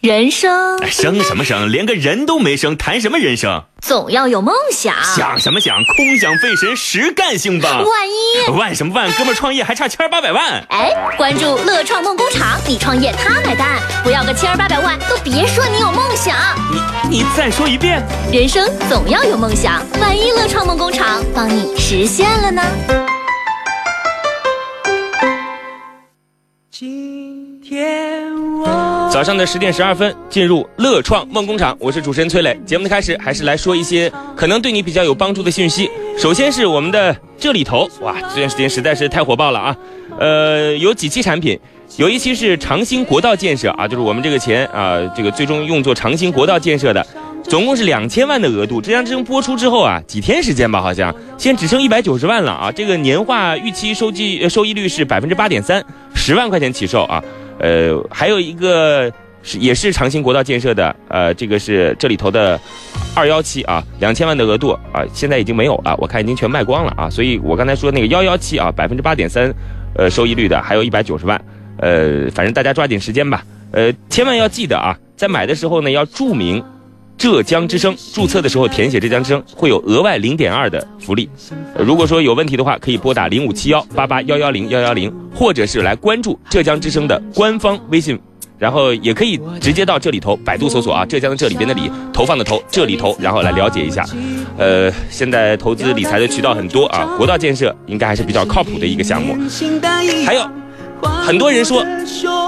人生生什么生，连个人都没生，谈什么人生？总要有梦想。想什么想，空想费神，实干性吧。万一万什么万，哥们创业还差千八百万。哎，关注乐创梦工厂，你创业他买单，不要个千八百万都别说你有梦想。你你再说一遍。人生总要有梦想，万一乐创梦工厂帮你实现了呢？今天我早上的十点十二分进入乐创梦工厂，我是主持人崔磊。节目的开始还是来说一些可能对你比较有帮助的信息。首先是我们的这里头，哇，这段时间实在是太火爆了啊！呃，有几期产品，有一期是长兴国道建设啊，就是我们这个钱啊，这个最终用作长兴国道建设的。总共是两千万的额度，浙江之声播出之后啊，几天时间吧，好像现在只剩一百九十万了啊。这个年化预期收计收益率是百分之八点三，十万块钱起售啊。呃，还有一个是也是长兴国道建设的，呃，这个是这里头的二幺七啊，两千万的额度啊，现在已经没有了，我看已经全卖光了啊。所以我刚才说那个幺幺七啊，百分之八点三，呃，收益率的还有一百九十万，呃，反正大家抓紧时间吧，呃，千万要记得啊，在买的时候呢要注明。浙江之声注册的时候填写浙江之声会有额外零点二的福利，如果说有问题的话，可以拨打零五七幺八八幺幺零幺幺零，或者是来关注浙江之声的官方微信，然后也可以直接到这里头百度搜索啊，浙江的这里边的里投放的投这里头，然后来了解一下。呃，现在投资理财的渠道很多啊，国道建设应该还是比较靠谱的一个项目，还有。很多人说，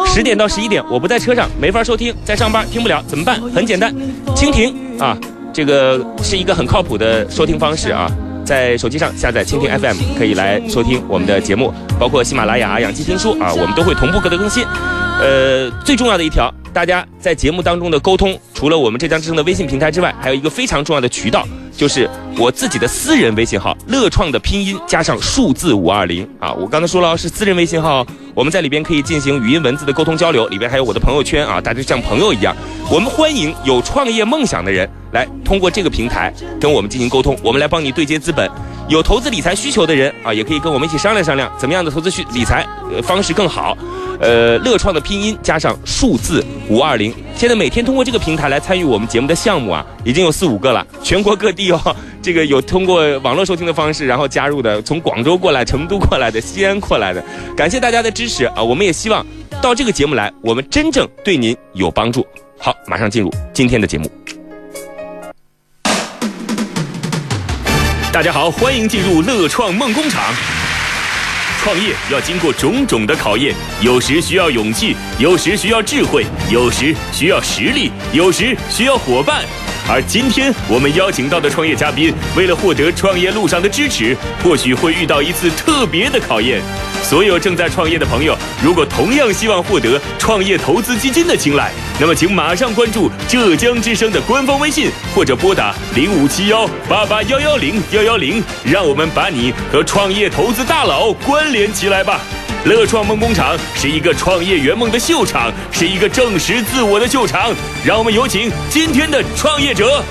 十点到十一点我不在车上，没法收听，在上班听不了，怎么办？很简单，蜻蜓啊，这个是一个很靠谱的收听方式啊，在手机上下载蜻蜓 FM 可以来收听我们的节目，包括喜马拉雅、养鸡听书啊，我们都会同步各的更新。呃，最重要的一条，大家在节目当中的沟通，除了我们浙江之声的微信平台之外，还有一个非常重要的渠道。就是我自己的私人微信号，乐创的拼音加上数字五二零啊！我刚才说了是私人微信号，我们在里边可以进行语音文字的沟通交流，里边还有我的朋友圈啊，大家像朋友一样。我们欢迎有创业梦想的人来通过这个平台跟我们进行沟通，我们来帮你对接资本。有投资理财需求的人啊，也可以跟我们一起商量商量，怎么样的投资需理财方式更好。呃，乐创的拼音加上数字五二零，现在每天通过这个平台来参与我们节目的项目啊，已经有四五个了，全国各地哦，这个有通过网络收听的方式，然后加入的，从广州过来、成都过来的、西安过来的，感谢大家的支持啊！我们也希望到这个节目来，我们真正对您有帮助。好，马上进入今天的节目。大家好，欢迎进入乐创梦工厂。创业要经过种种的考验，有时需要勇气，有时需要智慧，有时需要实力，有时需要伙伴。而今天我们邀请到的创业嘉宾，为了获得创业路上的支持，或许会遇到一次特别的考验。所有正在创业的朋友，如果同样希望获得创业投资基金的青睐，那么请马上关注浙江之声的官方微信，或者拨打零五七幺八八幺幺零幺幺零，让我们把你和创业投资大佬关联起来吧。乐创梦工厂是一个创业圆梦的秀场，是一个证实自我的秀场。让我们有请今天的创业者。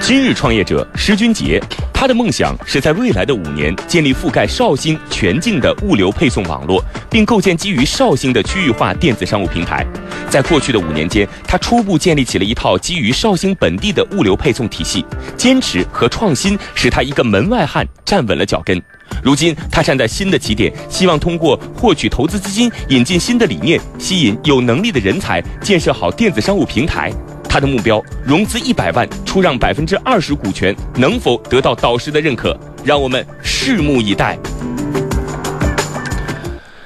今日创业者施军杰，他的梦想是在未来的五年建立覆盖绍兴全境的物流配送网络，并构建基于绍兴的区域化电子商务平台。在过去的五年间，他初步建立起了一套基于绍兴本地的物流配送体系。坚持和创新使他一个门外汉站稳了脚跟。如今，他站在新的起点，希望通过获取投资资金、引进新的理念、吸引有能力的人才、建设好电子商务平台。他的目标融资一百万，出让百分之二十股权，能否得到导师的认可？让我们拭目以待。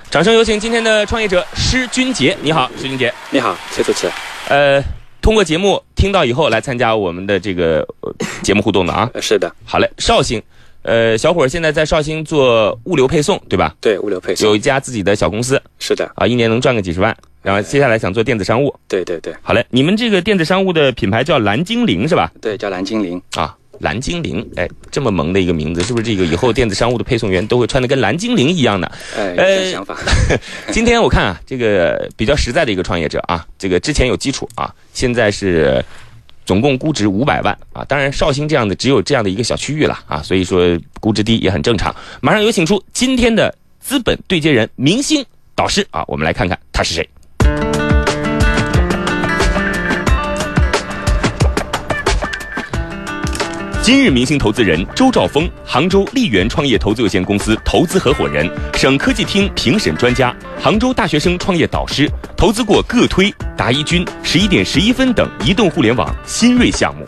掌声有请今天的创业者施军杰，你好，施军杰，你好，谢主持。呃，通过节目听到以后来参加我们的这个节目互动的啊？是的。好嘞，绍兴，呃，小伙儿现在在绍兴做物流配送，对吧？对，物流配送。有一家自己的小公司。是的。啊，一年能赚个几十万。然后接下来想做电子商务，对对对，好嘞，你们这个电子商务的品牌叫蓝精灵是吧？对，叫蓝精灵啊，蓝精灵，哎，这么萌的一个名字，是不是这个以后电子商务的配送员都会穿的跟蓝精灵一样的？哎，呃，想法。今天我看啊，这个比较实在的一个创业者啊，这个之前有基础啊，现在是总共估值五百万啊，当然绍兴这样的只有这样的一个小区域了啊，所以说估值低也很正常。马上有请出今天的。资本对接人、明星导师啊，我们来看看他是谁。今日明星投资人周兆峰，杭州丽源创业投资有限公司投资合伙人，省科技厅评审专家，杭州大学生创业导师，投资过个推、达一军、十一点十一分等移动互联网新锐项目。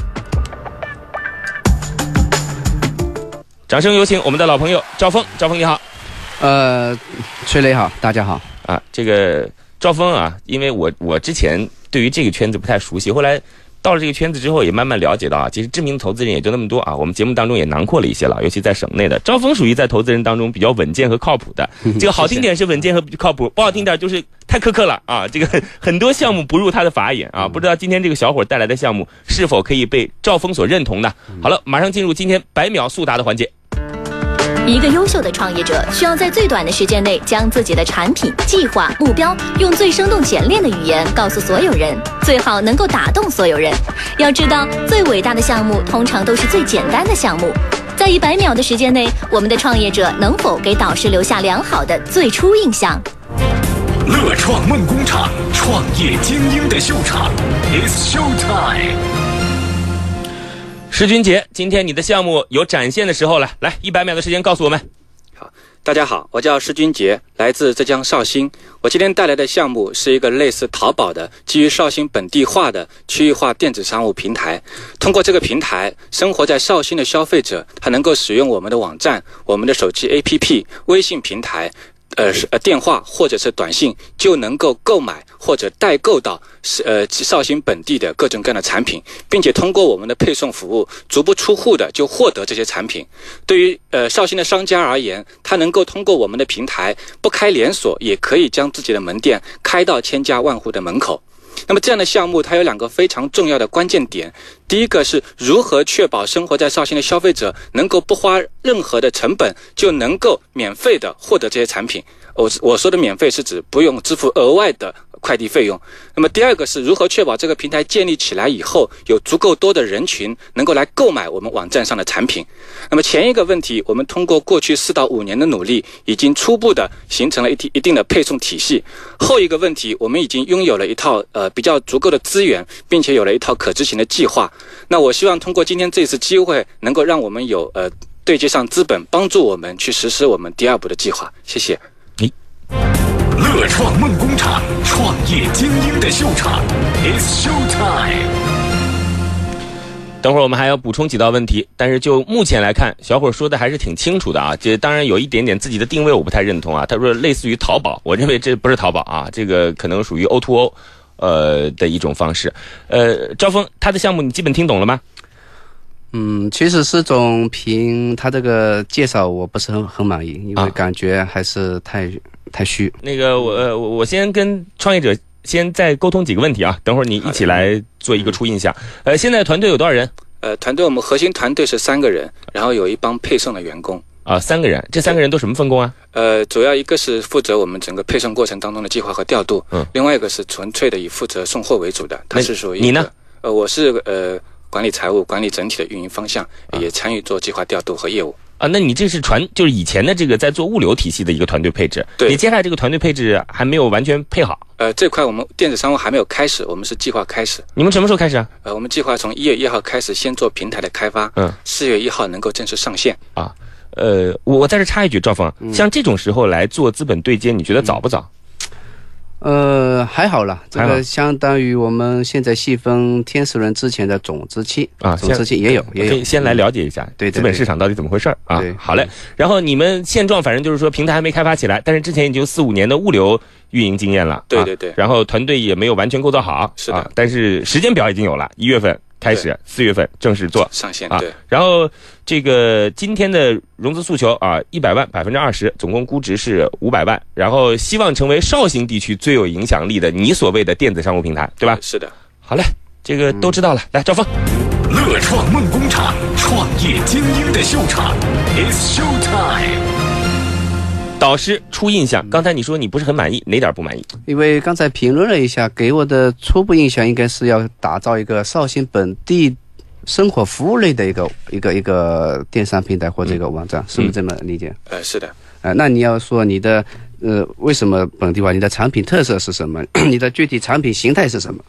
掌声有请我们的老朋友赵峰，赵峰你好。呃，崔磊好，大家好。啊，这个赵峰啊，因为我我之前对于这个圈子不太熟悉，后来。到了这个圈子之后，也慢慢了解到啊，其实知名投资人也就那么多啊。我们节目当中也囊括了一些了，尤其在省内的。招峰属于在投资人当中比较稳健和靠谱的。这个好听点是稳健和靠谱，不好听点就是太苛刻了啊。这个很多项目不入他的法眼啊。不知道今天这个小伙带来的项目是否可以被赵峰所认同呢？好了，马上进入今天百秒速答的环节。一个优秀的创业者需要在最短的时间内将自己的产品、计划、目标用最生动简练的语言告诉所有人，最好能够打动所有人。要知道，最伟大的项目通常都是最简单的项目。在一百秒的时间内，我们的创业者能否给导师留下良好的最初印象？乐创梦工厂，创业精英的秀场，It's Show Time。施军杰，今天你的项目有展现的时候了，来一百秒的时间告诉我们。好，大家好，我叫施军杰，来自浙江绍兴。我今天带来的项目是一个类似淘宝的，基于绍兴本地化的区域化电子商务平台。通过这个平台，生活在绍兴的消费者，他能够使用我们的网站、我们的手机 APP、微信平台。呃，是呃电话或者是短信就能够购买或者代购到是呃绍兴本地的各种各样的产品，并且通过我们的配送服务，足不出户的就获得这些产品。对于呃绍兴的商家而言，他能够通过我们的平台，不开连锁也可以将自己的门店开到千家万户的门口。那么这样的项目，它有两个非常重要的关键点。第一个是如何确保生活在绍兴的消费者能够不花任何的成本就能够免费的获得这些产品。我我说的免费是指不用支付额外的。快递费用。那么第二个是如何确保这个平台建立起来以后，有足够多的人群能够来购买我们网站上的产品。那么前一个问题，我们通过过去四到五年的努力，已经初步的形成了一一定的配送体系。后一个问题，我们已经拥有了一套呃比较足够的资源，并且有了一套可执行的计划。那我希望通过今天这次机会，能够让我们有呃对接上资本，帮助我们去实施我们第二步的计划。谢谢。乐创梦工厂，创业精英的秀场，It's Show Time。等会儿我们还要补充几道问题，但是就目前来看，小伙说的还是挺清楚的啊。这当然有一点点自己的定位我不太认同啊。他说类似于淘宝，我认为这不是淘宝啊，这个可能属于 O to O，呃的一种方式。呃，招峰他的项目你基本听懂了吗？嗯，其实施总凭他这个介绍，我不是很很满意，因为感觉还是太。太虚。那个我我我先跟创业者先再沟通几个问题啊，等会儿你一起来做一个初印象。呃，现在团队有多少人？呃，团队我们核心团队是三个人，然后有一帮配送的员工。啊，三个人，这三个人都什么分工啊？呃，主要一个是负责我们整个配送过程当中的计划和调度，嗯，另外一个是纯粹的以负责送货为主的，他是属于你呢？呃，我是呃管理财务，管理整体的运营方向，也参与做计划调度和业务。啊，那你这是传，就是以前的这个在做物流体系的一个团队配置。对，你接下来这个团队配置还没有完全配好。呃，这块我们电子商务还没有开始，我们是计划开始。你们什么时候开始啊？呃，我们计划从一月一号开始，先做平台的开发。嗯，四月一号能够正式上线。啊，呃，我我在这插一句，赵峰，像这种时候来做资本对接，你觉得早不早？呃，还好了，这个相当于我们现在细分天使轮之前的种子期啊，种子期也有，也有。先来了解一下，对资本市场到底怎么回事啊？对，好嘞。然后你们现状反正就是说平台还没开发起来，但是之前已经四五年的物流运营经验了，对对对。然后团队也没有完全构造好，是的。但是时间表已经有了，一月份。开始四月份正式做上线啊，然后这个今天的融资诉求啊，一百万百分之二十，总共估值是五百万，然后希望成为绍兴地区最有影响力的你所谓的电子商务平台，对吧？是的，好嘞，这个都知道了。来，赵峰，乐创梦工厂，创业精英的秀场，It's Show Time。导师初印象，刚才你说你不是很满意，哪点不满意？因为刚才评论了一下，给我的初步印象应该是要打造一个绍兴本地生活服务类的一个一个一个电商平台或者一个网站，是不是这么理解？呃，是的。呃，那你要说你的呃为什么本地化？你的产品特色是什么？你的具体产品形态是什么？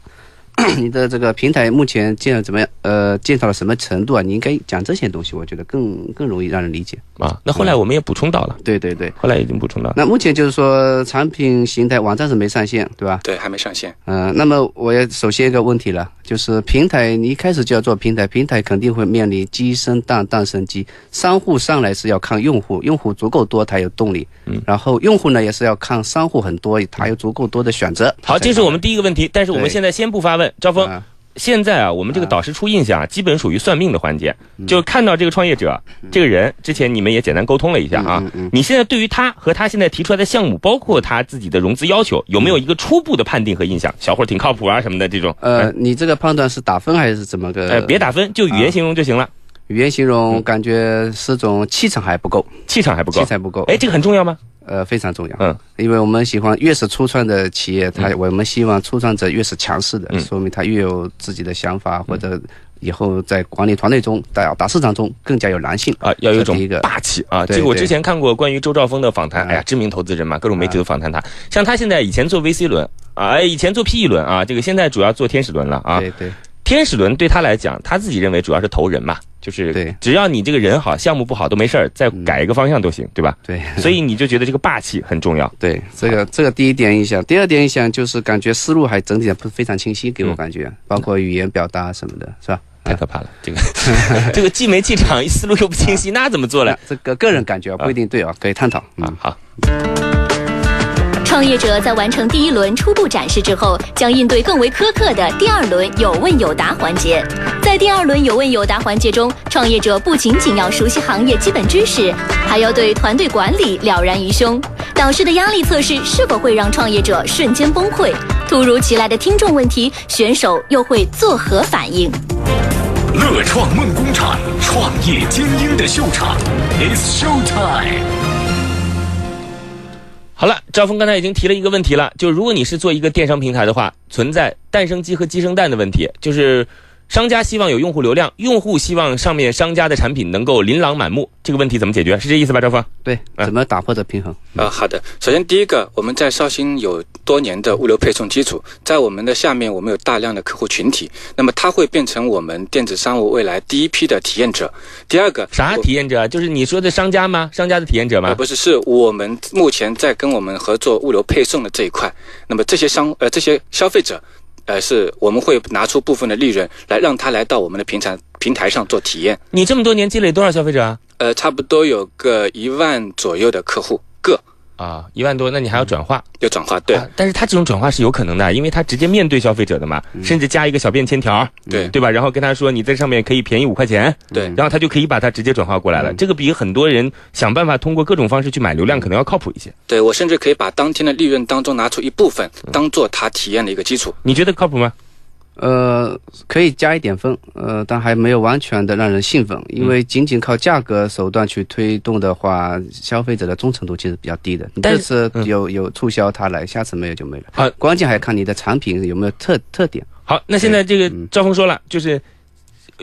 你的这个平台目前建怎么样？呃，建到了什么程度啊？你应该讲这些东西，我觉得更更容易让人理解啊。那后来我们也补充到了，对对对，后来已经补充到了。那目前就是说产品形态，网站是没上线，对吧？对，还没上线。嗯，那么我也首先一个问题了，就是平台，你一开始就要做平台，平台肯定会面临鸡生蛋，蛋生鸡。商户上来是要看用户，用户足够多，才有动力。嗯，然后用户呢也是要看商户很多，他有足够多的选择。好，这是我们第一个问题，但是我们现在先不发问，赵峰。现在啊，我们这个导师出印象啊，基本属于算命的环节，就看到这个创业者这个人，之前你们也简单沟通了一下啊。你现在对于他和他现在提出来的项目，包括他自己的融资要求，有没有一个初步的判定和印象？小伙挺靠谱啊什么的这种。呃，你这个判断是打分还是怎么个？呃，别打分，就语言形容就行了。语言形容感觉是种气场还不够，气场还不够，气场不够。哎，这个很重要吗？呃，非常重要。嗯，因为我们喜欢越是初创的企业，它我们希望初创者越是强势的，说明他越有自己的想法，或者以后在管理团队中、大大市场中更加有狼性啊，要有一种霸气啊。这个我之前看过关于周兆峰的访谈，哎呀，知名投资人嘛，各种媒体都访谈他。像他现在以前做 VC 轮啊，以前做 PE 轮啊，这个现在主要做天使轮了啊。对对。天使轮对他来讲，他自己认为主要是投人嘛，就是对只要你这个人好，项目不好都没事儿，再改一个方向都行，对吧？对，所以你就觉得这个霸气很重要。对，这个这个第一点印象，第二点印象就是感觉思路还整体上不是非常清晰，给我感觉，包括语言表达什么的，是吧？太可怕了，这个 这个既没气场，思路又不清晰，那怎么做呢？这个个人感觉不一定对啊，可以探讨啊。好。创业者在完成第一轮初步展示之后，将应对更为苛刻的第二轮有问有答环节。在第二轮有问有答环节中，创业者不仅仅要熟悉行业基本知识，还要对团队管理了然于胸。导师的压力测试是否会让创业者瞬间崩溃？突如其来的听众问题，选手又会作何反应？乐创梦工厂，创业精英的秀场，It's Show Time。好了，赵峰刚才已经提了一个问题了，就如果你是做一个电商平台的话，存在蛋生鸡和鸡生蛋的问题，就是。商家希望有用户流量，用户希望上面商家的产品能够琳琅满目，这个问题怎么解决？是这意思吧，赵峰？对，怎么打破这平衡？啊，好的。首先，第一个，我们在绍兴有多年的物流配送基础，在我们的下面，我们有大量的客户群体，那么它会变成我们电子商务未来第一批的体验者。第二个，啥体验者？就是你说的商家吗？商家的体验者吗？不是，是我们目前在跟我们合作物流配送的这一块。那么这些商呃这些消费者。呃，是我们会拿出部分的利润来让他来到我们的平台平台上做体验。你这么多年积累多少消费者啊？呃，差不多有个一万左右的客户个。啊，一万多，那你还要转化？要转化，对。但是他这种转化是有可能的，因为他直接面对消费者的嘛，甚至加一个小便签条，对对吧？然后跟他说你在上面可以便宜五块钱，对，然后他就可以把它直接转化过来了。这个比很多人想办法通过各种方式去买流量可能要靠谱一些。对我甚至可以把当天的利润当中拿出一部分当做他体验的一个基础。你觉得靠谱吗？呃，可以加一点分，呃，但还没有完全的让人兴奋，因为仅仅靠价格手段去推动的话，消费者的忠诚度其实比较低的。你这次有有促销，他来，下次没有就没了。好，关键还看你的产品有没有特特点。好，那现在这个赵峰说了，就是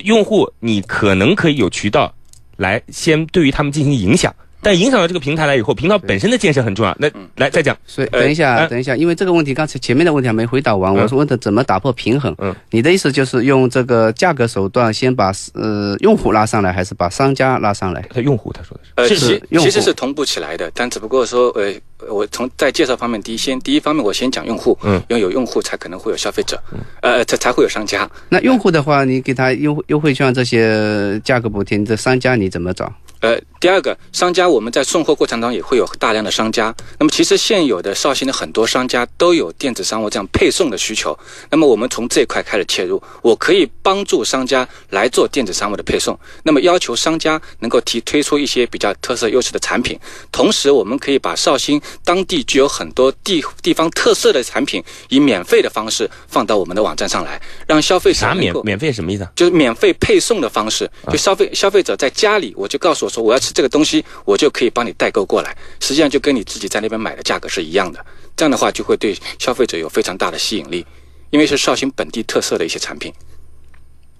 用户你可能可以有渠道来先对于他们进行影响。但影响到这个平台来以后，平台本身的建设很重要。那来再讲，所以等一下，等一下，因为这个问题刚才前面的问题还没回答完，我是问的怎么打破平衡。嗯，你的意思就是用这个价格手段先把呃用户拉上来，还是把商家拉上来？他用户他说的是，呃，其其实是同步起来的，但只不过说呃。我从在介绍方面，第一先第一方面，我先讲用户，嗯，因为有用户才可能会有消费者，呃，才才会有商家。那用户的话，你给他优优惠券这些价格补贴，你这商家你怎么找？呃，第二个商家，我们在送货过程当中也会有大量的商家。那么其实现有的绍兴的很多商家都有电子商务这样配送的需求。那么我们从这一块开始切入，我可以帮助商家来做电子商务的配送。那么要求商家能够提推出一些比较特色优势的产品，同时我们可以把绍兴。当地具有很多地地方特色的产品，以免费的方式放到我们的网站上来，让消费者啥免免费什么意思？就是免费配送的方式，就消费消费者在家里，我就告诉我说我要吃这个东西，我就可以帮你代购过来，实际上就跟你自己在那边买的价格是一样的。这样的话就会对消费者有非常大的吸引力，因为是绍兴本地特色的一些产品。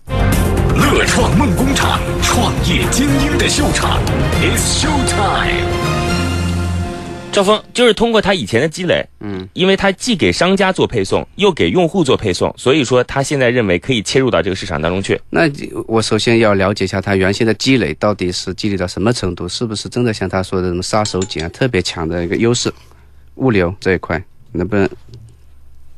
乐创梦工厂，创业精英的秀场，It's Show Time。赵峰就是通过他以前的积累，嗯，因为他既给商家做配送，又给用户做配送，所以说他现在认为可以切入到这个市场当中去。那我首先要了解一下他原先的积累到底是积累到什么程度，是不是真的像他说的什么杀手锏啊，特别强的一个优势，物流这一块能不能？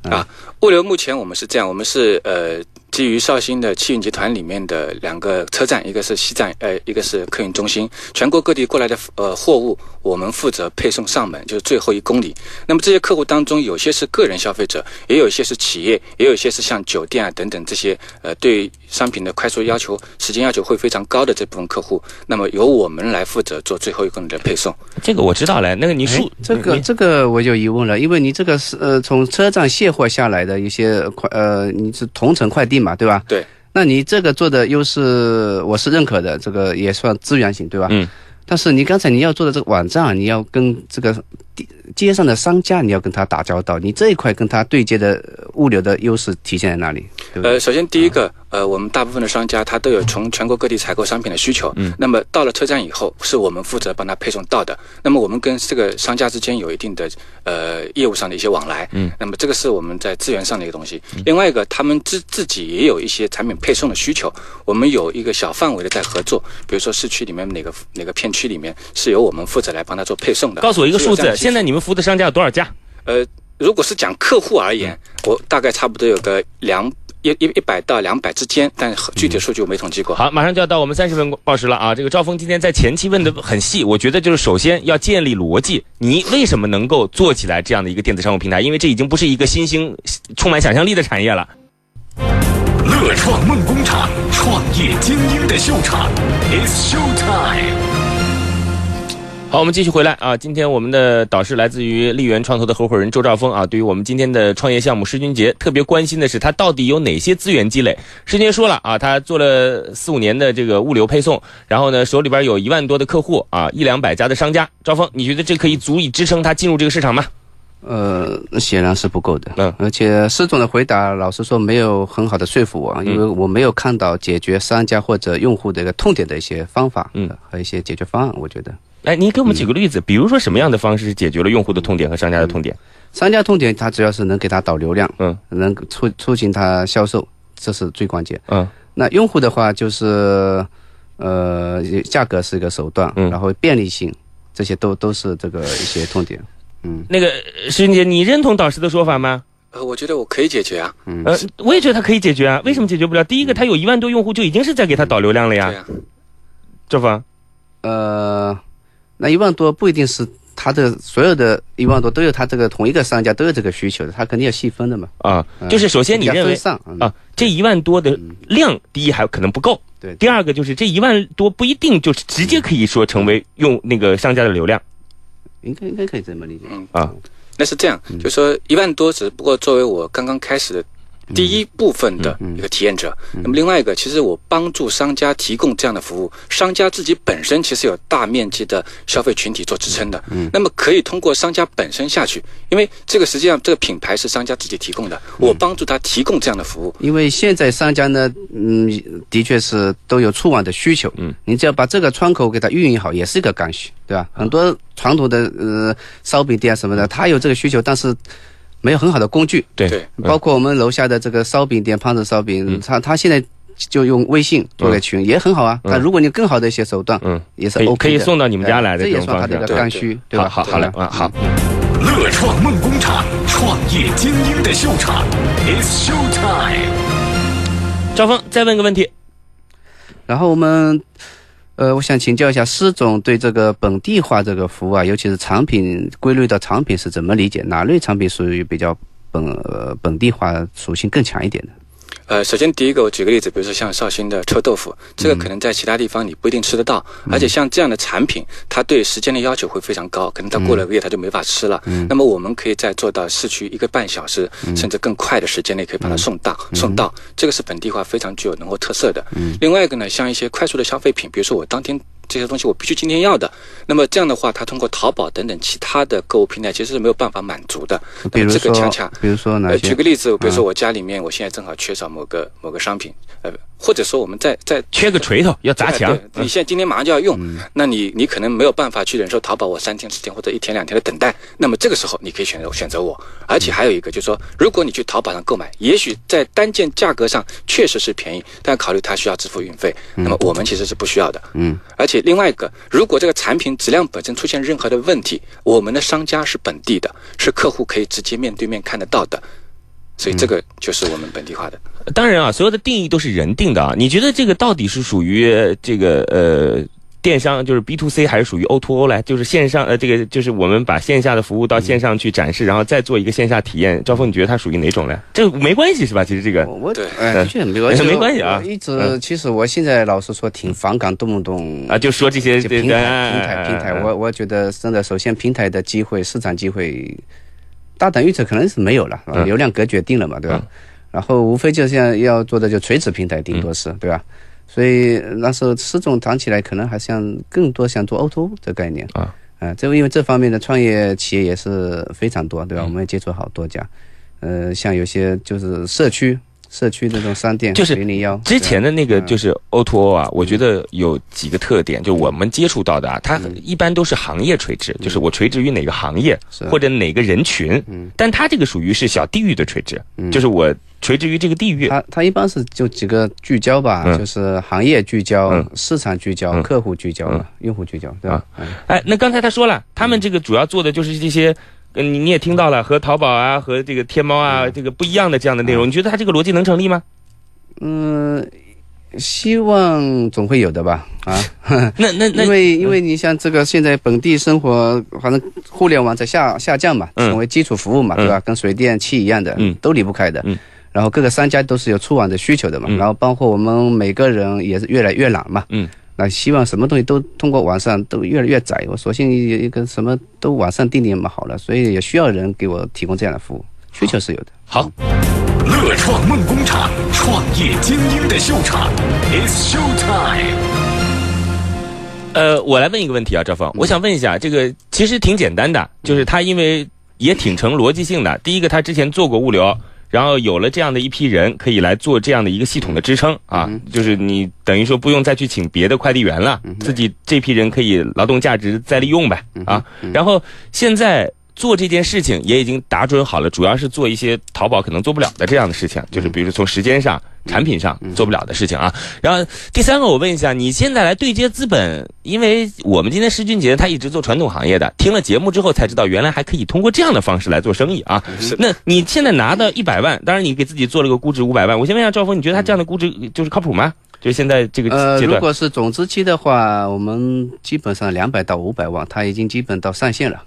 啊，物流目前我们是这样，我们是呃基于绍兴的汽运集团里面的两个车站，一个是西站，呃，一个是客运中心，全国各地过来的呃货物，我们负责配送上门，就是最后一公里。那么这些客户当中，有些是个人消费者，也有一些是企业，也有一些是像酒店啊等等这些呃对商品的快速要求、时间要求会非常高的这部分客户，那么由我们来负责做最后一公里的配送。这个我知道了，那个你数、这个你这个我有疑问了，因为你这个是呃从车站卸货下来的一些快呃你是同城快递嘛，对吧？对。那你这个做的优势我是认可的，这个也算资源型，对吧？嗯。但是你刚才你要做的这个网站啊，你要跟这个地街上的商家，你要跟他打交道，你这一块跟他对接的物流的优势体现在哪里？对对？呃，首先第一个，呃，我们大部分的商家他都有从全国各地采购商品的需求，嗯，那么到了车站以后，是我们负责帮他配送到的。那么我们跟这个商家之间有一定的呃业务上的一些往来，嗯，那么这个是我们在资源上的一个东西。另外一个，他们自自己也有一些产品配送的需求，我们有一个小范围的在合作，比如说市区里面哪个哪个片区里面是由我们负责来帮他做配送的。告诉我一个数字，现在你们服务的商家有多少家？呃，如果是讲客户而言，我大概差不多有个两一一一百到两百之间，但具体数据我没统计过。好，马上就要到我们三十分报时了啊！这个赵峰今天在前期问的很细，我觉得就是首先要建立逻辑，你为什么能够做起来这样的一个电子商务平台？因为这已经不是一个新兴、充满想象力的产业了。乐创梦工厂，创业精英的秀场，It's Show Time。好，我们继续回来啊！今天我们的导师来自于丽源创投的合伙人周兆峰啊。对于我们今天的创业项目施军杰，特别关心的是他到底有哪些资源积累。施军杰说了啊，他做了四五年的这个物流配送，然后呢手里边有一万多的客户啊，一两百家的商家。兆峰，你觉得这可以足以支撑他进入这个市场吗？呃，显然是不够的。嗯而且施总的回答，老实说没有很好的说服我，啊，因为我没有看到解决商家或者用户的一个痛点的一些方法，嗯，和一些解决方案。我觉得来，你给我们举个例子，比如说什么样的方式是解决了用户的痛点和商家的痛点？商家痛点，它主要是能给他导流量，嗯，能促促进他销售，这是最关键。嗯那用户的话就是，呃，价格是一个手段，嗯然后便利性，这些都都是这个一些痛点。嗯那个呃施军杰，你认同导师的说法吗？呃，我觉得我可以解决啊。呃，我也觉得他可以解决啊，为什么解决不了？第一个，他有一万多用户，就已经是在给他导流量了呀。对呀、赵峰，呃，那一万多不一定是他的所有的一万多都有他这个同一个商家都有这个需求的，他肯定要细分的嘛。啊，就是首先你认为要分散嗯啊，这一万多的量，第一还可能不够，对第二个就是这一万多不一定就直接可以说成为用那个商家的流量应该应该可以这么理解。嗯啊。那是这样，就说一万多只不过作为我刚刚开始的第一部分的一个体验者。那么另外一个，其实我帮助商家提供这样的服务，商家自己本身其实有大面积的消费群体做支撑的。那么可以通过商家本身下去，因为这个实际上这个品牌是商家自己提供的，我帮助他提供这样的服务。因为现在商家呢，嗯，的确是都有触网的需求，嗯，你只要把这个窗口给它运营好，也是一个刚需，对吧？很多传统的呃烧饼店什么的，他有这个需求，但是没有很好的工具，对。对。包括我们楼下的这个烧饼店胖子烧饼，他他现在就用微信做个群，也很好啊。那如果你有更好的一些手段，嗯，也是可以 OK 的。可以送到你们家来的哎这也算他的一个刚需，对。吧？好好好嘞对吧？啊好。乐创梦工厂，创业精英的秀场，It's Show Time。赵峰，再问个问题，然后我们，呃，我想请教一下施总对这个本地化这个服务啊，尤其是产品归类的产品是怎么理解？哪类产品属于比较本本地化属性更强一点的？呃，首先第一个，我举个例子，比如说像绍兴的臭豆腐，这个可能在其他地方你不一定吃得到，而且像这样的产品，它对时间的要求会非常高，可能它过了个月它就没法吃了。那么我们可以在做到市区一个半小时，甚至更快的时间内可以把它送到、送到，这个是本地化非常具有浓厚特色的。另外一个呢，像一些快速的消费品，比如说我当天。这些东西我必须今天要的，那么这样的话，它通过淘宝等等其他的购物平台其实是没有办法满足的。比如那这个说恰恰，比如说哪？举个例子，比如说我家里面，我现在正好缺少某个某个商品，呃，或者说我们在在缺个锤头要砸墙。你现在今天马上就要用，那你你可能没有办法去忍受淘宝我三天四天或者一天两天的等待，那么这个时候你可以选择选择我，而且还有一个就是说，如果你去淘宝上购买，也许在单件价格上确实是便宜，但考虑它需要支付运费，那么我们其实是不需要的。嗯，而且另外一个，如果这个产品质量本身出现任何的问题，我们的商家是本地的，是客户可以直接面对面看得到的，所以这个就是我们本地化的。当然啊，所有的定义都是人定的啊。你觉得这个到底是属于呃这个呃电商，就是 B to C，还是属于 O to O 来？就是线上呃，这个就是我们把线下的服务到线上去展示，然后再做一个线下体验。赵峰，你觉得它属于哪种嘞？这个没关系是吧？其实这个我我对哎，的确没关系，没关系啊我一直嗯其实我现在老实说挺反感动不动啊，就说这些这平台平台平台，我我觉得真的，首先平台的机会、市场机会，大胆预测可能是没有了，嗯流量格决定了嘛，对吧？然后无非就像要做的就垂直平台，顶多是、对吧？所以那时候施总谈起来，可能还像更多想做 O to O 的概念啊。啊，这因为这方面的创业企业也是非常多，对吧？我们也接触好多家，呃，像有些就是社区社区那种商店，就是零零幺之前的那个就是 O to O 啊，我觉得有几个特点，就我们接触到的啊，它一般都是行业垂直，就是我垂直于哪个行业或者哪个人群，但它这个属于是小地域的垂直，就是我垂直于这个地域。它它一般是就几个聚焦吧，嗯。就是行业聚焦、嗯。市场聚焦、嗯。客户聚焦、用户聚焦，对吧？嗯哎，那刚才他说了，他们这个主要做的就是这些。嗯，你你也听到了，和淘宝啊，和这个天猫啊，这个不一样的这样的内容，你觉得它这个逻辑能成立吗？嗯，希望总会有的吧？啊，那那那因为因为你像这个现在本地生活，反正互联网在下下降嘛，嗯成为基础服务嘛，对吧？跟水电气一样的，嗯都离不开的。嗯然后各个商家都是有出网的需求的嘛，嗯然后包括我们每个人也是越来越懒嘛。嗯。那希望什么东西都通过网上都越来越窄，我索性有一个什么都网上订订嘛好了，所以也需要人给我提供这样的服务，需求是有的。好，乐创梦工厂，创业精英的秀场，It's show time。呃，我来问一个问题啊，赵峰，我想问一下，这个其实挺简单的，就是他因为也挺成逻辑性的。第一个，他之前做过物流，然后有了这样的一批人，可以来做这样的一个系统的支撑啊，就是你等于说不用再去请别的快递员了，自己这批人可以劳动价值再利用呗啊。然后现在。做这件事情也已经打准好了，主要是做一些淘宝可能做不了的这样的事情，就是比如从时间上、产品上做不了的事情啊。然后第三个，我问一下，你现在来对接资本，因为我们今天施俊杰他一直做传统行业的，听了节目之后才知道，原来还可以通过这样的方式来做生意啊。那你现在拿到一百万，当然你给自己做了个估值五百万，我先问一下赵峰，你觉得他这样的估值就是靠谱吗？就现在这个呃，阶段，如果是总之期的话，我们基本上两百到五百万，它已经基本到上限了。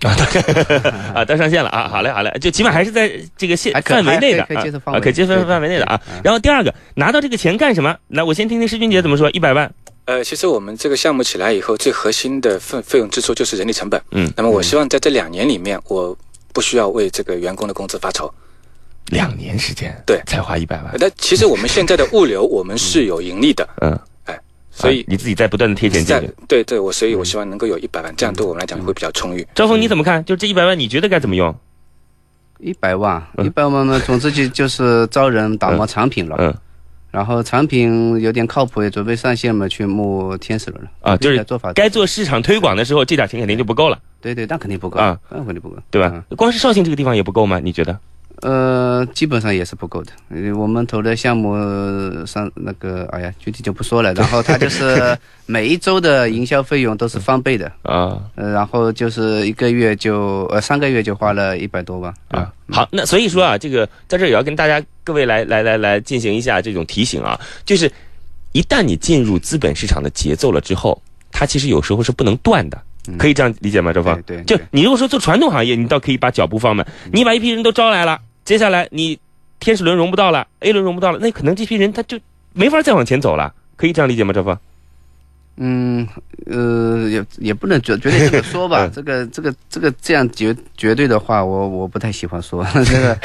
啊，到上限了啊，好嘞好嘞，就起码还是在这个限范围内的可以接受范啊，围可以接受范围内的啊。然后第二个，拿到这个钱干什么？来，我先听听施俊杰怎么说，一百万，呃，其实我们这个项目起来以后，最核心的费费用支出就是人力成本。嗯，那么我希望在这两年里面，我不需要为这个员工的工资发愁。两年时间，对才花一百万，但其实我们现在的物流，我们是有盈利的，嗯，哎所以啊你自己在不断的贴钱进。对对，我所以我希望能够有一百万，这样对我们来讲会比较充裕。赵峰你怎么看？就这一百万，你觉得该怎么用？一百万，嗯一百万呢，总之就 就是招人打磨产品了。嗯然后产品有点靠谱，也准备上线嘛，去募天使轮了。啊，就是做法，该做市场推广的时候，这点钱肯定就不够了，对对，那肯定不够啊，那肯定不够，对吧？光是绍兴这个地方也不够吗？你觉得？呃，基本上也是不够的。呃我们投的项目呃上那个，哎呀，具体就不说了。然后它就是 每一周的营销费用都是翻倍的，啊呃，然后就是一个月就呃三个月就花了一百多万啊，好，那所以说啊，这个在这也要跟大家各位来来来来进行一下这种提醒啊，就是一旦你进入资本市场的节奏了之后，它其实有时候是不能断的。可以这样理解吗，周峰？对就你如果说做传统行业，你倒可以把脚步放慢，你把一批人都招来了，接下来你天使轮融不到了，A 轮融不到了，那可能这批人他就没法再往前走了。可以这样理解吗，周峰？嗯，呃，也也不能绝绝对这么说吧。嗯 这个这个这个这样绝绝对的话，我我不太喜欢说 这个。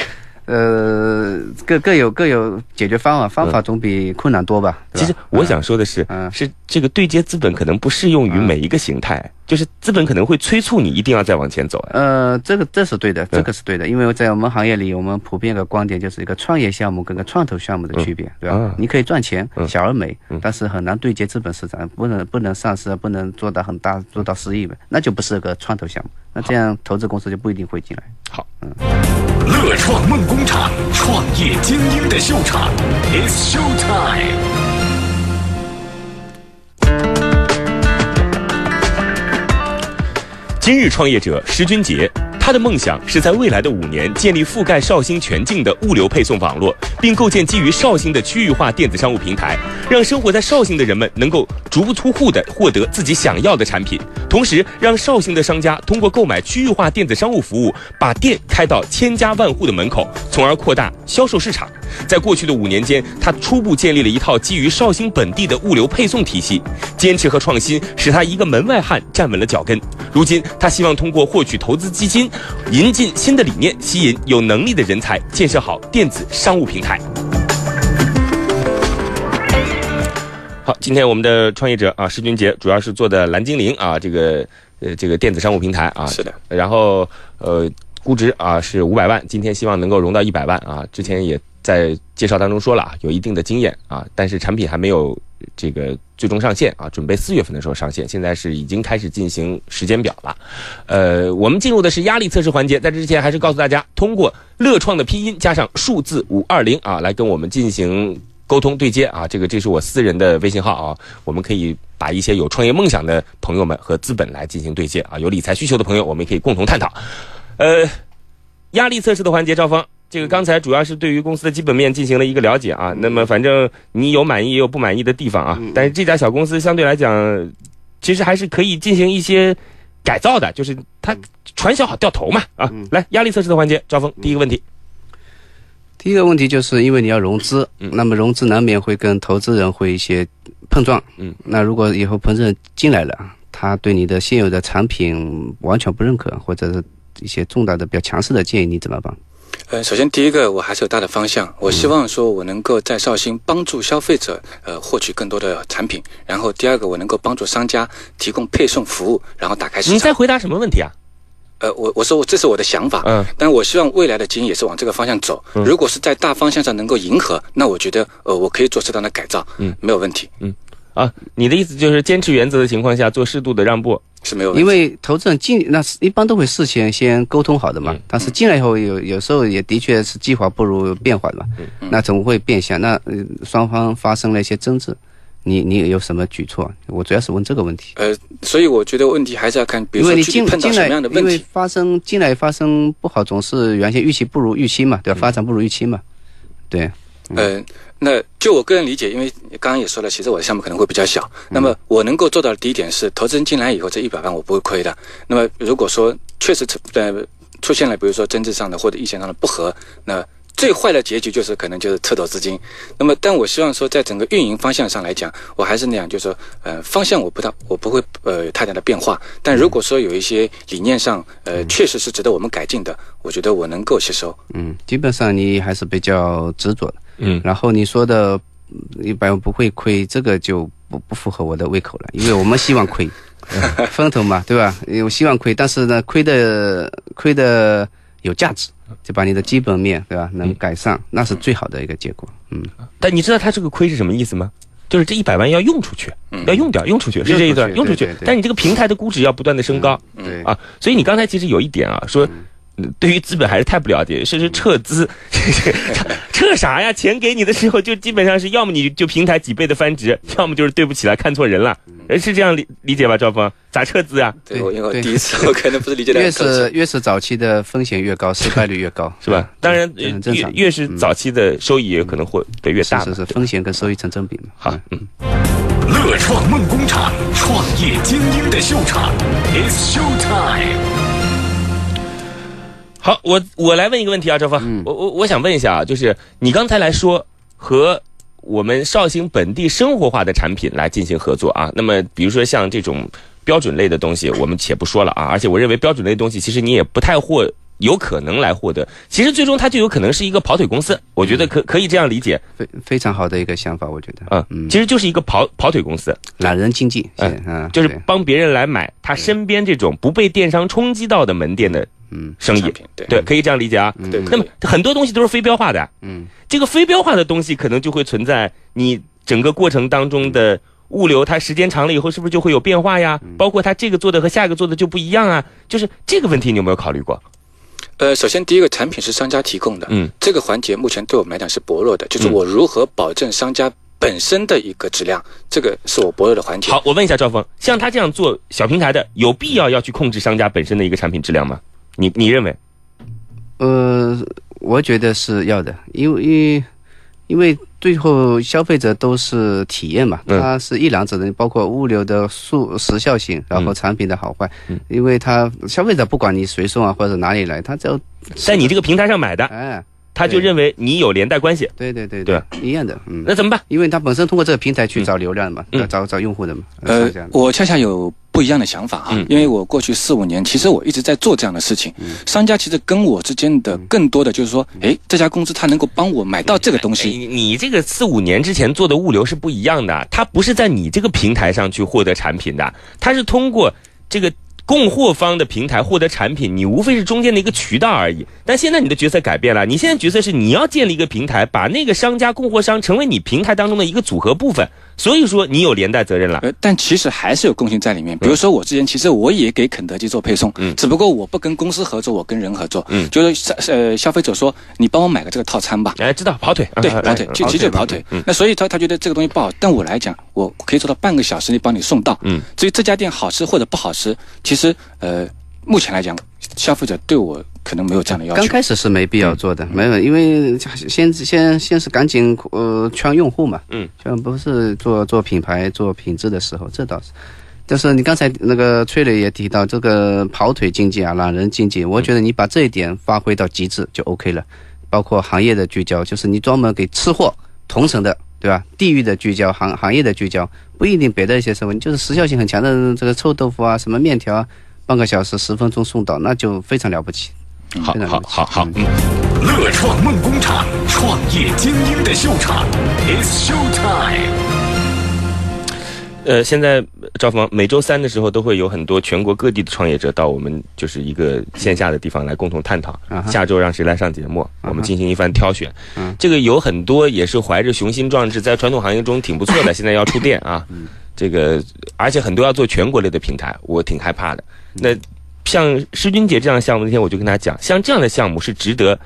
呃，各各有各有解决方法，方法总比困难多吧？其实我想说的是，嗯是这个对接资本可能不适用于每一个形态，就是资本可能会催促你一定要再往前走。哎呃，这个这是对的，这个是对的，因为在我们行业里，我们普遍的观点就是一个创业项目跟个创投项目的区别，对吧？啊。你可以赚钱，嗯。小而美，嗯。但是很难对接资本市场，不能不能上市，不能做到很大，做到十亿，那就不是个创投项目，那这样投资公司就不一定会进来。好，乐创梦工工厂，创业精英的秀场，It's Show Time。今日创业者施军杰，他的梦想是在未来的五年建立覆盖绍兴全境的物流配送网络，并构建基于绍兴的区域化电子商务平台，让生活在绍兴的人们能够足不出户的获得自己想要的产品，同时让绍兴的商家通过购买区域化电子商务服务，把店开到千家万户的门口，从而扩大销售市场。在过去的五年间，他初步建立了一套基于绍兴本地的物流配送体系，坚持和创新使他一个门外汉站稳了脚跟。如今，他希望通过获取投资基金，引进新的理念，吸引有能力的人才，建设好电子商务平台。好，今天我们的创业者啊，施俊杰主要是做的蓝精灵啊，这个呃这个电子商务平台啊，是的，然后呃估值啊是五百万，今天希望能够融到一百万啊，之前也在介绍当中说了啊，有一定的经验啊，但是产品还没有这个最终上线啊，准备四月份的时候上线，现在是已经开始进行时间表了。呃，我们进入的是压力测试环节，在这之前还是告诉大家，通过乐创的拼音加上数字五二零啊，来跟我们进行。沟通对接啊，这个这是我私人的微信号啊，我们可以把一些有创业梦想的朋友们和资本来进行对接啊，有理财需求的朋友，我们也可以共同探讨。呃，压力测试的环节，赵峰，这个刚才主要是对于公司的基本面进行了一个了解啊，那么反正你有满意也有不满意的地方啊，但是这家小公司相对来讲，其实还是可以进行一些改造的，就是它传销好掉头嘛啊。来，压力测试的环节，赵峰，第一个问题，第一个问题就是因为你要融资，嗯。那么融资难免会跟投资人会一些碰撞，嗯，那如果以后投资人进来了，他对你的现有的产品完全不认可，或者是一些重大的比较强势的建议，你怎么办？呃，首先第一个，我还是有大的方向，我希望说我能够在绍兴帮助消费者呃获取更多的产品，然后第二个，我能够帮助商家提供配送服务，然后打开市场。你在回答什么问题啊？呃，我我说我这是我的想法，嗯，但我希望未来的经营也是往这个方向走。如果是在大方向上能够迎合，那我觉得呃我可以做适当的改造，嗯，没有问题，嗯啊，你的意思就是坚持原则的情况下做适度的让步，是没有。因为投资人进那是一般都会事先先沟通好的嘛，嗯但是进来以后有有时候也的确是计划不如变化的嘛，嗯那总会变相，那呃双方发生了一些争执，你你有什么举措？我主要是问这个问题。呃，所以我觉得问题还是要看，比如说因为你具体碰到什进进来，因为么样的问题。发生进来发生不好，总是原先预期不如预期嘛，嗯对吧？发展不如预期嘛，对。呃，那就我个人理解，因为刚刚也说了，其实我的项目可能会比较小。嗯那么我能够做到的第一点是，投资人进来以后，这一百万我不会亏的。那么如果说确实出呃出现了，比如说政治上的或者意见上的不合，那最坏的结局就是可能就是撤走资金。那么，但我希望说，在整个运营方向上来讲，我还是那样，就是说，呃，方向我不大，我不会呃有太大的变化。但如果说有一些理念上，呃，确实是值得我们改进的，我觉得我能够吸收。嗯，基本上你还是比较执着的。嗯然后你说的嗯一般不会亏，这个就不不符合我的胃口了，因为我们希望亏，风投嘛，对吧？我希望亏，但是呢，亏的亏的有价值，就把你的基本面对吧能改善，那是最好的一个结果。嗯，但你知道它这个亏是什么意思吗？就是这一百万要用出去，嗯要用掉，用出去是这意思，用用出去但你这个平台的估值要不断的升高对啊，所以你刚才其实有一点啊，说。呃对于资本还是太不了解，甚至撤资，撤啥呀？钱给你的时候就基本上是要么你就平台几倍的翻值，要么就是对不起了，看错人了，呃是这样理理解吧？赵峰，咋撤资啊？对，我因为我第一次，我可能不是理解的越。是越是早期的风险越高，失败率越高，是吧？当然，这很正常越越是早期的收益也可能会得越大。是是是，风险跟收益成正比嘛。好，嗯，乐创梦工厂，创业精英的秀场，It's Show Time。好，我我来问一个问题啊，赵峰，我我我想问一下啊，就是你刚才来说和我们绍兴本地生活化的产品来进行合作啊，那么比如说像这种标准类的东西，我们且不说了啊，而且我认为标准类的东西其实你也不太获有可能来获得。其实最终它就有可能是一个跑腿公司，我觉得可可以这样理解。非非常好的一个想法，我觉得。嗯嗯，其实就是一个跑跑腿公司，懒人经济。嗯嗯，就是帮别人来买他身边这种不被电商冲击到的门店的嗯生意。对对，可以这样理解啊。对。那么很多东西都是非标化的。嗯。这个非标化的东西可能就会存在你整个过程当中的。物流它时间长了以后是不是就会有变化呀？包括它这个做的和下一个做的就不一样啊？就是这个问题你有没有考虑过？呃，首先第一个产品是商家提供的，嗯，这个环节目前对我们来讲是薄弱的，就是我如何保证商家本身的一个质量，这个是我薄弱的环节。好，我问一下赵峰，像他这样做小平台的，有必要要去控制商家本身的一个产品质量吗？你你认为？呃，我觉得是要的，因为。因为最后消费者都是体验嘛，它是一两者的，包括物流的速时效性，然后产品的好坏。因为他消费者不管你谁送啊或者哪里来，他只要在你这个平台上买的，哎，他就认为你有连带关系。对对对对，一样的。嗯，那怎么办？因为他本身通过这个平台去找流量嘛，找找用户的嘛。呃，我恰恰有。不一样的想法啊，因为我过去四五年，其实我一直在做这样的事情。商家其实跟我之间的更多的就是说，哎，这家公司它能够帮我买到这个东西。你你这个四五年之前做的物流是不一样的，它不是在你这个平台上去获得产品的，它是通过这个供货方的平台获得产品，你无非是中间的一个渠道而已。但现在你的角色改变了，你现在角色是你要建立一个平台，把那个商家供货商成为你平台当中的一个组合部分。所以说你有连带责任了，呃，但其实还是有共性在里面。比如说我之前其实我也给肯德基做配送，嗯，只不过我不跟公司合作，我跟人合作，嗯，就是消呃消费者说你帮我买个这个套餐吧，哎，知道跑腿，对，跑腿，其实就是跑腿。那所以他他觉得这个东西不好，但我来讲，我可以做到半个小时内帮你送到，嗯，至于这家店好吃或者不好吃，其实呃目前来讲，消费者对我。可能没有这样的要求。刚开始是没必要做的，没有，因为先先先是赶紧呃圈用户嘛，嗯，圈不是做做品牌做品质的时候，这倒是。但是你刚才那个崔磊也提到这个跑腿经济啊，懒人经济，我觉得你把这一点发挥到极致就 OK 了。包括行业的聚焦，就是你专门给吃货同城的，对吧？地域的聚焦，行行业的聚焦，不一定别的一些什么，就是时效性很强的这个臭豆腐啊，什么面条，半个小时十分钟送到，那就非常了不起。好好好好，嗯，乐创梦工厂，创业精英的秀场，It's Show Time。呃，现在赵峰每周三的时候都会有很多全国各地的创业者到我们就是一个线下的地方来共同探讨。下周让谁来上节目，我们进行一番挑选。这个有很多也是怀着雄心壮志，在传统行业中挺不错的，现在要出店啊。这个而且很多要做全国类的平台，我挺害怕的。那。像施军杰这样的项目，那天我就跟他讲，像这样的项目是值得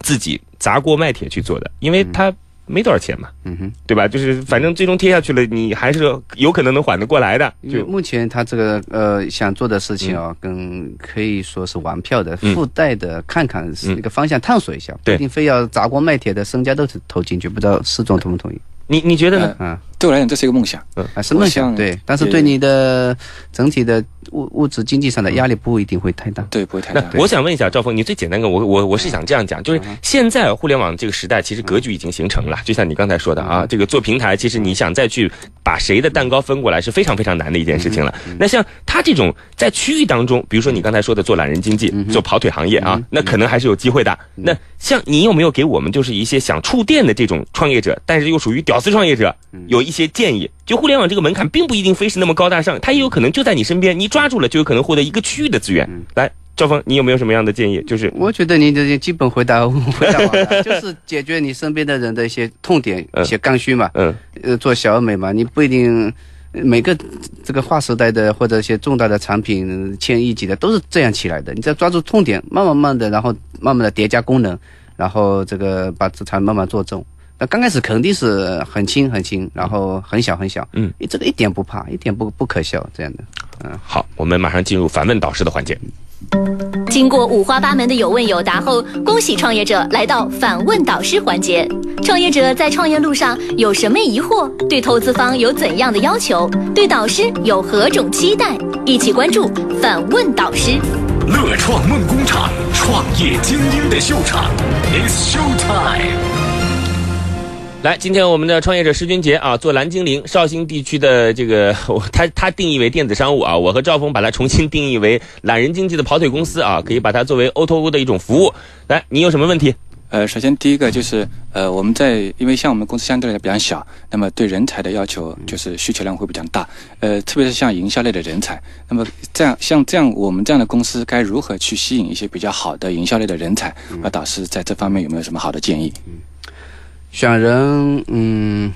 自己砸锅卖铁去做的，因为他没多少钱嘛，嗯哼，对吧？就是反正最终贴下去了，你还是有可能能缓得过来的。就目前他这个呃想做的事情啊，跟可以说是玩票的、附带的，看看是一个方向，探索一下，不一定非要砸锅卖铁的身家都投进去。不知道施总同不同意？你你觉得呢？嗯，对我来讲这是一个梦想，嗯，是梦想，对，但是对你的整体的物物质经济上的压力不一定会太大，对，不会太大。我想问一下赵峰，你最简单的，我我我是想这样讲，就是现在互联网这个时代，其实格局已经形成了，就像你刚才说的啊，这个做平台，其实你想再去把谁的蛋糕分过来是非常非常难的一件事情了。那像他这种在区域当中，比如说你刚才说的做懒人经济、做跑腿行业啊，那可能还是有机会的。那像你有没有给我们就是一些想触电的这种创业者，但是又属于屌丝创业者？有一些建议，就互联网这个门槛并不一定非是那么高大上，它也有可能就在你身边，你抓住了就有可能获得一个区域的资源。来，赵峰，你有没有什么样的建议？就是我觉得你的基本回答回答完了，就是解决你身边的人的一些痛点、一些刚需嘛。嗯，呃，做小而美嘛，你不一定每个这个划时代的或者一些重大的产品、千亿级的都是这样起来的。你只要抓住痛点，慢慢慢的，然后慢慢的叠加功能，然后这个把资产慢慢做重。那刚开始肯定是很轻很轻，然后很小很小，嗯，这个一点不怕，一点不不可笑，这样的，嗯，好，我们马上进入反问导师的环节。经过五花八门的有问有答后，恭喜创业者来到反问导师环节。创业者在创业路上有什么疑惑？对投资方有怎样的要求？对导师有何种期待？一起关注反问导师。乐创梦工厂，创业精英的秀场，It's Show Time。来，今天我们的创业者施军杰啊，做蓝精灵绍兴地区的这个，他他定义为电子商务啊，我和赵峰把它重新定义为懒人经济的跑腿公司啊，可以把它作为 O to O 的一种服务。来，你有什么问题？呃，首先第一个就是呃，我们在因为像我们公司相对来讲比较小，那么对人才的要求就是需求量会比较大，呃，特别是像营销类的人才，那么这样像这样我们这样的公司该如何去吸引一些比较好的营销类的人才？那导师在这方面有没有什么好的建议？选人，嗯，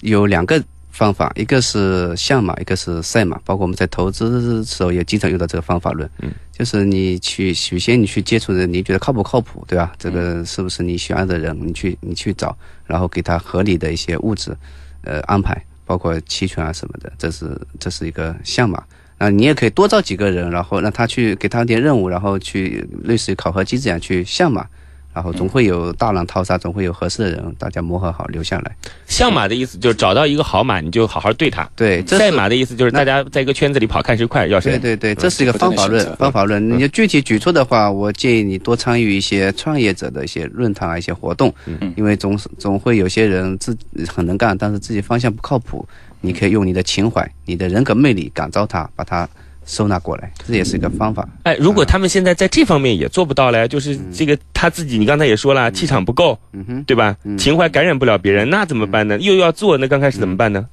有两个方法，一个是相马，一个是赛马。包括我们在投资的时候也经常用到这个方法论。嗯，就是你去首先你去接触人，你觉得靠不靠谱，对吧？这个是不是你喜欢的人？你去你去找，然后给他合理的一些物质，呃，安排，包括期权啊什么的，这是这是一个相马。啊，你也可以多招几个人，然后让他去给他点任务，然后去类似于考核机制一样去相马。然后总会有大浪淘沙，总会有合适的人，大家磨合好留下来。相马的意思就是找到一个好马，你就好好对它。对，赛马的意思就是大家在一个圈子里跑，看谁快，要谁。对对对，这是一个方法论。方法论，你具体举措的话，我建议你多参与一些创业者的一些论坛啊，一些活动。嗯。因为总是总会有些人自很能干，但是自己方向不靠谱，你可以用你的情怀、你的人格魅力感召他，把他。收纳过来，这也是一个方法。哎，如果他们现在在这方面也做不到嘞，就是这个他自己，你刚才也说了，气场不够，嗯哼，对吧？情怀感染不了别人，那怎么办呢？又要做，那刚开始怎么办呢？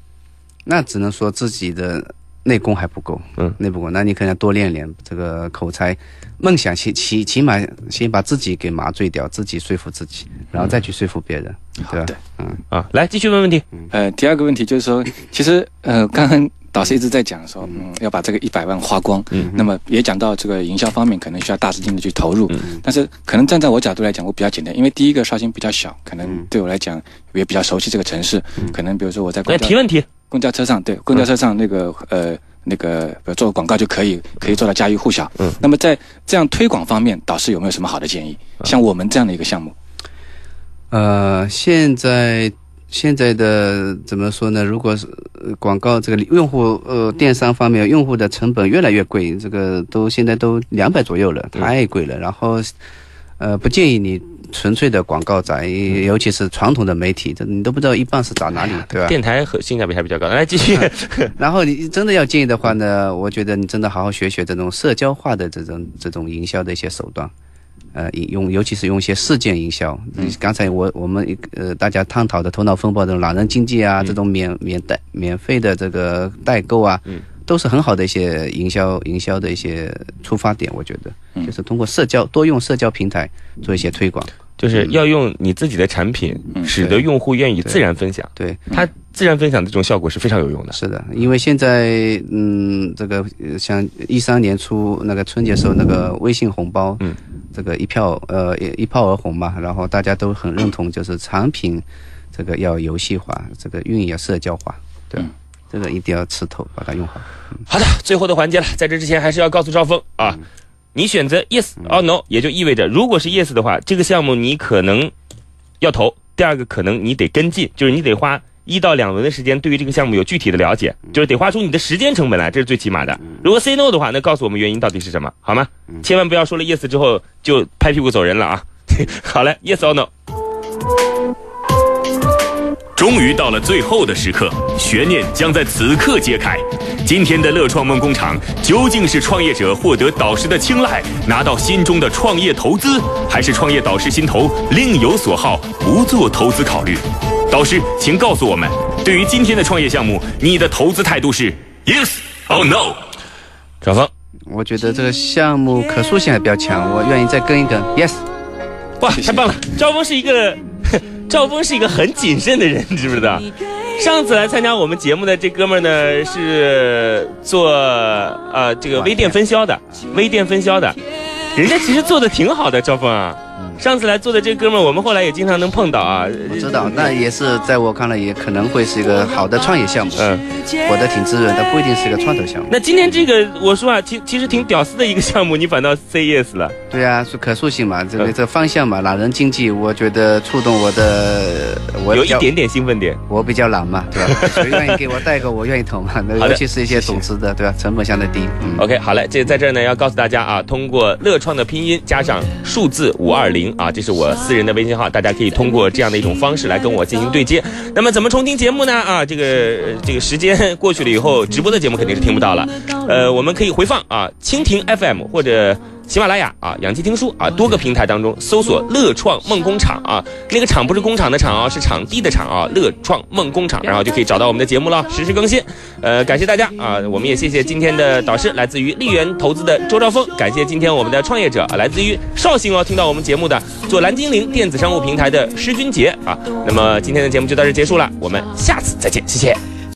那只能说自己的内功还不够，嗯，内不够，那你可能要多练练这个口才。梦想起起起码先把自己给麻醉掉，自己说服自己，然后再去说服别人，对吧？嗯啊，来继续问问题。呃，第二个问题就是说，其实呃，刚刚。导师一直在讲说，嗯，要把这个一百万花光。嗯，那么也讲到这个营销方面，可能需要大资金的去投入。嗯，但是可能站在我角度来讲，我比较简单，因为第一个绍兴比较小，可能对我来讲也比较熟悉这个城市。可能比如说我在来提问题，公交车上对公交车上那个呃那个做广告就可以可以做到家喻户晓。嗯，那么在这样推广方面，导师有没有什么好的建议？像我们这样的一个项目，呃，现在。现在的怎么说呢？如果是广告这个用户呃电商方面，用户的成本越来越贵，这个都现在都两百左右了，太贵了。然后呃不建议你纯粹的广告仔，尤其是传统的媒体，这你都不知道一半是打哪里，对吧？电台和性价比还比较高。来继续。然后你真的要建议的话呢，我觉得你真的好好学学这种社交化的这种这种营销的一些手段。呃，用尤其是用一些事件营销。嗯，刚才我我们呃大家探讨的头脑风暴这种懒人经济啊，这种免免代免费的这个代购啊，嗯，都是很好的一些营销营销的一些出发点。我觉得，就是通过社交多用社交平台做一些推广。就是要用你自己的产品，使得用户愿意自然分享。对，它自然分享的这种效果是非常有用的。是的，因为现在，嗯，这个像一三年初那个春节时候那个微信红包，嗯，这个一票呃一炮而红嘛，然后大家都很认同，就是产品这个要游戏化，这个运营要社交化，对，这个一定要吃透，把它用好。好的，最后的环节了，在这之前还是要告诉赵峰啊。你选择 yes or no，也就意味着，如果是 yes 的话，这个项目你可能要投；第二个可能你得跟进，就是你得花一到两轮的时间，对于这个项目有具体的了解，就是得花出你的时间成本来，这是最起码的。如果 say no 的话，那告诉我们原因到底是什么，好吗？千万不要说了 yes 之后就拍屁股走人了啊！好嘞，yes or no。终于到了最后的时刻，悬念将在此刻揭开。今天的乐创梦工厂究竟是创业者获得导师的青睐，拿到心中的创业投资，还是创业导师心头另有所好，不做投资考虑？导师，请告诉我们，对于今天的创业项目，你的投资态度是 yes or no？赵峰，我觉得这个项目可塑性还比较强，我愿意再跟一跟 yes。哇，太棒了！赵峰是一个。赵峰是一个很谨慎的人，你知不知道？上次来参加我们节目的这哥们呢，是做呃这个微店分销的，微店分销的，人家其实做的挺好的，赵峰啊。上次来做的这哥们儿，我们后来也经常能碰到啊。我知道，那也是在我看来，也可能会是一个好的创业项目。嗯，活得挺滋润，但不一定是一个创投项目。那今天这个，我说啊，其其实挺屌丝的一个项目，你反倒 say yes 了。对啊，是可塑性嘛，这个这方向嘛，懒人经济，我觉得触动我的，我有一点点兴奋点。我比较懒嘛，对吧？谁愿意给我带个，我愿意投嘛。那尤其是一些种子的，对吧？成本相对低。OK，好嘞，这在这儿呢，要告诉大家啊，通过乐创的拼音加上数字五二。二啊，这是我私人的微信号，大家可以通过这样的一种方式来跟我进行对接。那么怎么重听节目呢？啊，这个这个时间过去了以后，直播的节目肯定是听不到了。呃，我们可以回放啊，蜻蜓 FM 或者。喜马拉雅啊，养鸡听书啊，多个平台当中搜索“乐创梦工厂”啊，那个厂不是工厂的厂啊，是场地的场啊，乐创梦工厂，然后就可以找到我们的节目了，实时更新。呃，感谢大家啊，我们也谢谢今天的导师，来自于丽源投资的周兆峰，感谢今天我们的创业者啊，来自于绍兴哦，听到我们节目的做蓝精灵电子商务平台的施军杰啊。那么今天的节目就到这结束了，我们下次再见，谢谢。